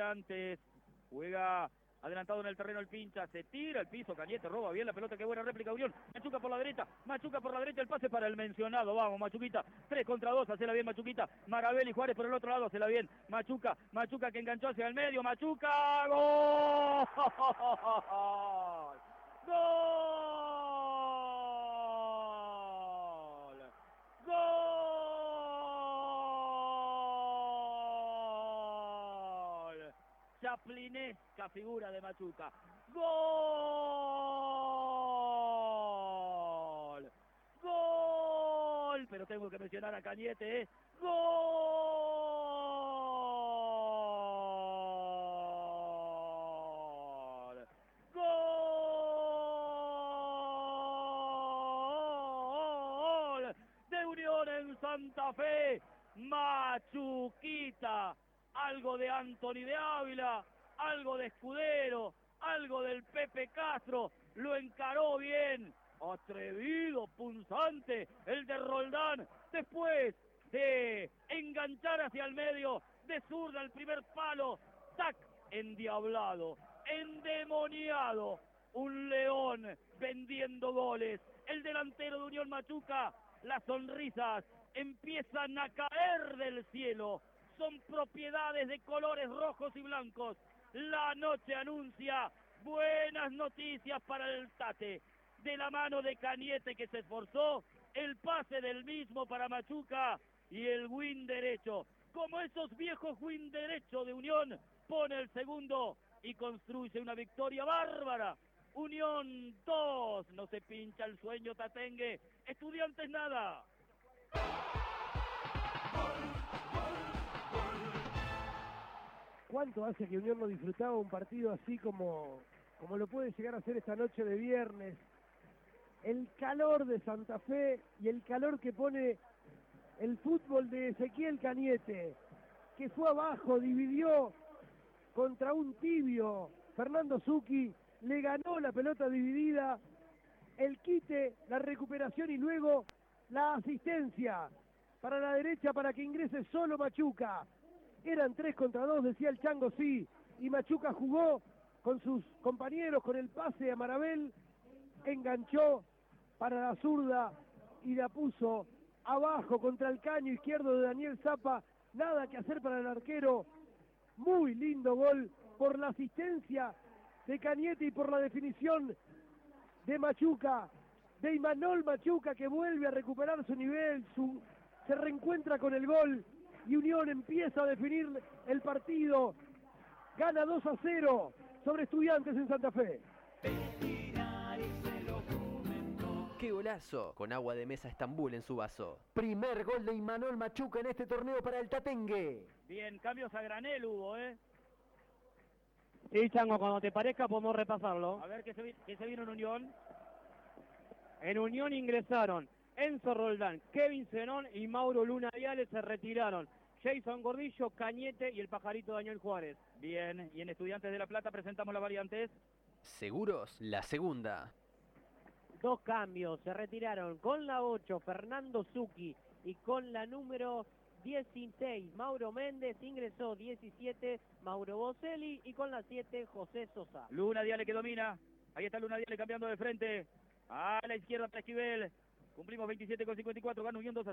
estudiantes. Juega adelantado en el terreno el pincha, se tira el piso, Cañete roba bien la pelota, qué buena réplica Unión, Machuca por la derecha, Machuca por la derecha, el pase para el mencionado, vamos Machuquita, 3 contra 2, la bien Machuquita, Marabel y Juárez por el otro lado, la bien, Machuca, Machuca que enganchó hacia el medio, Machuca, gol, gol, chaplinesca figura de Machuca, gol, gol, pero tengo que mencionar a Cañete, ¿eh? gol, gol de Unión en Santa Fe, Machuquita, algo de Anthony de Ávila, algo de Escudero, algo del Pepe Castro, lo encaró bien, atrevido, punzante, el de Roldán, después de enganchar hacia el medio, de zurda el primer palo, tac, endiablado, endemoniado, un león vendiendo goles, el delantero de Unión Machuca, las sonrisas empiezan a caer del cielo, son propiedades de colores rojos y blancos, la noche anuncia buenas noticias para el Tate, de la mano de Cañete que se esforzó, el pase del mismo para Machuca y el win derecho. Como esos viejos win derecho de Unión, pone el segundo y construye una victoria bárbara. Unión 2, no se pincha el sueño Tatengue, estudiantes nada. ¿Cuánto hace que Unión no disfrutaba un partido así como, como lo puede llegar a ser esta noche de viernes? El calor de Santa Fe y el calor que pone el fútbol de Ezequiel Cañete, que fue abajo, dividió contra un tibio. Fernando Zucchi le ganó la pelota dividida, el quite, la recuperación y luego la asistencia para la derecha para que ingrese solo Machuca. Eran tres contra dos, decía el Chango, sí. Y Machuca jugó con sus compañeros, con el pase a Marabel, enganchó para la zurda y la puso abajo contra el caño izquierdo de Daniel Zapa. Nada que hacer para el arquero. Muy lindo gol por la asistencia de Cañete y por la definición de Machuca, de Imanol Machuca que vuelve a recuperar su nivel, su, se reencuentra con el gol y Unión empieza a definir el partido. Gana 2 a 0 sobre Estudiantes en Santa Fe. ¡Qué golazo! Con agua de mesa Estambul en su vaso. Primer gol de Imanol Machuca en este torneo para el Tatengue. Bien, cambios a granel hubo, ¿eh? Sí, Chango, cuando te parezca podemos repasarlo. A ver qué se, se vino en Unión. En Unión ingresaron Enzo Roldán, Kevin Zenón y Mauro Luna Viales se retiraron. Jason Gordillo, Cañete y el pajarito Daniel Juárez. Bien, y en Estudiantes de La Plata presentamos las variantes. Seguros, la segunda. Dos cambios, se retiraron con la 8 Fernando Zucchi y con la número 16 Mauro Méndez, ingresó 17 Mauro Boselli y con la 7 José Sosa. Luna Diale que domina. Ahí está Luna Diale cambiando de frente. A la izquierda para Esquivel. Cumplimos 27 con 54. Gana Unión 2 a